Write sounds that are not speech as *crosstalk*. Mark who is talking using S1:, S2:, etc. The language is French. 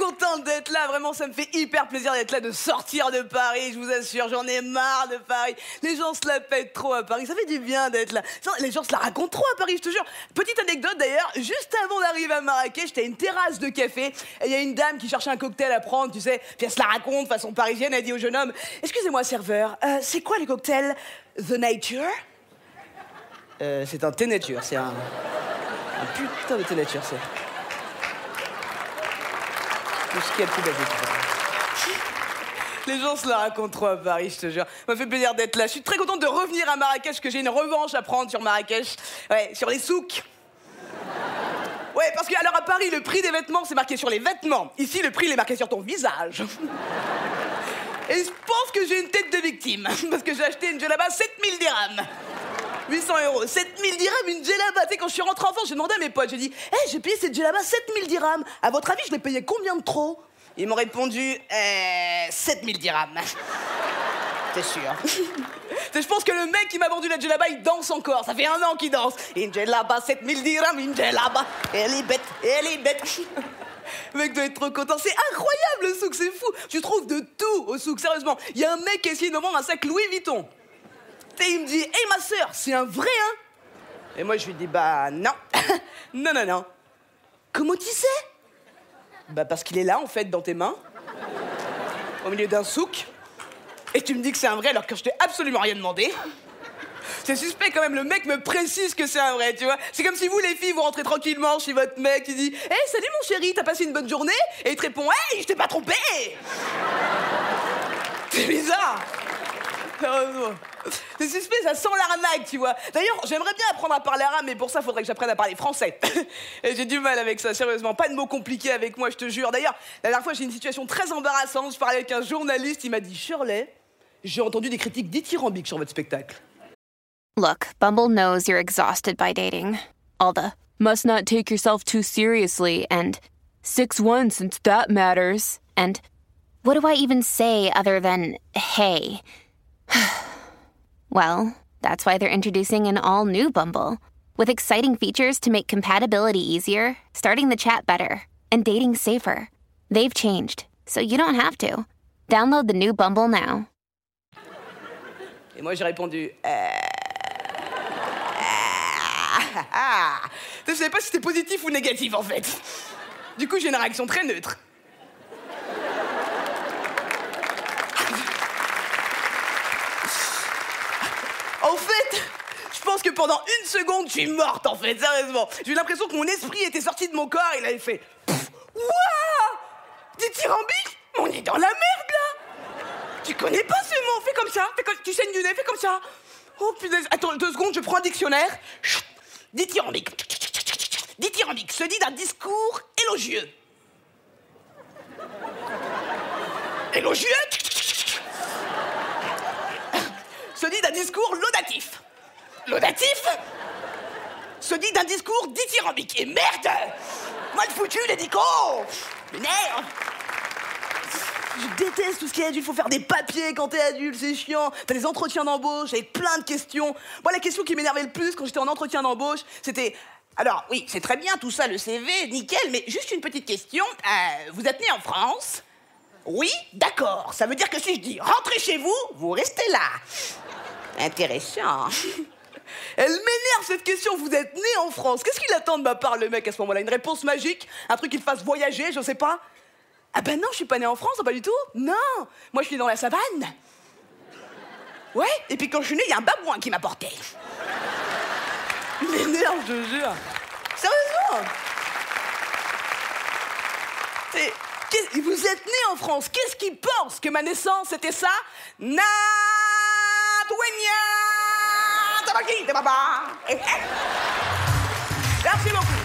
S1: Contente d'être là, vraiment, ça me fait hyper plaisir d'être là, de sortir de Paris, je vous assure, j'en ai marre de Paris. Les gens se la pètent trop à Paris, ça fait du bien d'être là. Les gens se la racontent trop à Paris, je te jure. Petite anecdote d'ailleurs, juste avant d'arriver à Marrakech, j'étais à une terrasse de café, et il y a une dame qui cherchait un cocktail à prendre, tu sais, puis elle se la raconte façon parisienne, elle dit au jeune homme Excusez-moi, serveur, euh, c'est quoi les cocktails The Nature? Euh, C'est un thé nature, c'est un. Un putain de thé nature, c'est. Les gens se la racontent trop à Paris, je te jure. Ça m'a fait plaisir d'être là. Je suis très contente de revenir à Marrakech, que j'ai une revanche à prendre sur Marrakech. Ouais, sur les souks. Ouais, parce que alors à Paris, le prix des vêtements, c'est marqué sur les vêtements. Ici, le prix, il est marqué sur ton visage. Et je pense que j'ai une tête de victime, parce que j'ai acheté une djellaba 7000 dirhams. 800 euros. 7000 dirhams, une djellaba. Tu sais, quand je suis rentrée en France, j'ai demandé à mes potes, j'ai dit, hé, j'ai payé cette djellaba 7000 dirhams. À votre avis, je l'ai payé combien de trop? Ils m'ont répondu, euh, 7000 dirhams. *laughs* T'es sûr? *laughs* Je pense que le mec qui m'a vendu la djellaba, il danse encore. Ça fait un an qu'il danse. Une djellaba, 7000 dirhams, une djellaba. Elle est bête, elle est bête. *laughs* Le mec doit être trop content. C'est incroyable le souk, c'est fou. Tu trouves de tout au souk, sérieusement. Il y a un mec qui a essayé de me vendre un sac Louis Vuitton. Et il me dit, hé ma sœur, c'est un vrai, hein? Et moi je lui dis, bah non. *laughs* non, non, non. Comment tu sais? Bah parce qu'il est là en fait dans tes mains. Au milieu d'un souk. Et tu me dis que c'est un vrai alors que je t'ai absolument rien demandé. C'est suspect quand même, le mec me précise que c'est un vrai, tu vois. C'est comme si vous, les filles, vous rentrez tranquillement chez votre mec, il dit Hé, salut mon chéri, t'as passé une bonne journée? Et il te répond Hey, je t'ai pas trompé *laughs* C'est bizarre Heureusement. C'est suspect, ça sent l'arnaque, tu vois. D'ailleurs, j'aimerais bien apprendre à parler arabe, mais pour ça, faudrait que j'apprenne à parler français. *laughs* J'ai du mal avec ça, sérieusement. Pas de mots compliqués avec moi, je te jure. D'ailleurs, la dernière fois, j'ai une situation très embarrassante. Je parlais avec un journaliste, il m'a dit Shirley, j'ai entendu des critiques dithyrambiques sur votre spectacle.
S2: Look, Bumble knows you're exhausted by dating. All the must not take yourself too seriously and 6 1 since that matters. And what do I even say other than hey? *sighs* well, that's why they're introducing an all new Bumble with exciting features to make compatibility easier, starting the chat better, and dating safer. They've changed, so you don't have to. Download the new Bumble now.
S1: Et moi, j'ai répondu Euh, ah, ah. Je savais pas si c'était positif ou négatif en fait. Du coup, j'ai une réaction très neutre. En fait, je pense que pendant une seconde, je suis morte en fait, sérieusement. J'ai eu l'impression que mon esprit était sorti de mon corps, il avait fait Pff, Ouah Dithyrambique On est dans la merde là Tu connais pas ce mot Fais comme ça, fais comme... tu saignes du nez, fais comme ça. Oh punaise, attends deux secondes, je prends un dictionnaire. Dithyrambique. Dithyrambique se dit d'un discours élogieux. Élogieux se dit d'un discours laudatif. Se dit d'un discours dithyrambique. Et merde Mal foutu, les dicos Merde je déteste tout ce qui est adulte, faut faire des papiers quand t'es adulte, c'est chiant. T'as des entretiens d'embauche avec plein de questions. Moi, la question qui m'énervait le plus quand j'étais en entretien d'embauche, c'était alors oui, c'est très bien tout ça, le CV, nickel, mais juste une petite question. Euh, vous êtes né en France? Oui, d'accord. Ça veut dire que si je dis rentrez chez vous, vous restez là. Intéressant. Elle m'énerve cette question. Vous êtes né en France. Qu'est-ce qu'il attend de ma part, le mec, à ce moment-là? Une réponse magique? Un truc qui le fasse voyager, je sais pas? Ah ben non, je suis pas né en France, pas du tout. Non Moi, je suis dans la savane. Ouais, et puis quand je suis né, il y a un babouin qui m'a porté. Il m'énerve, je te jure. Sérieusement Vous êtes né en France. Qu'est-ce qui pense que ma naissance c'était ça? Marquita, papá. Eh, eh. Gracias, loco.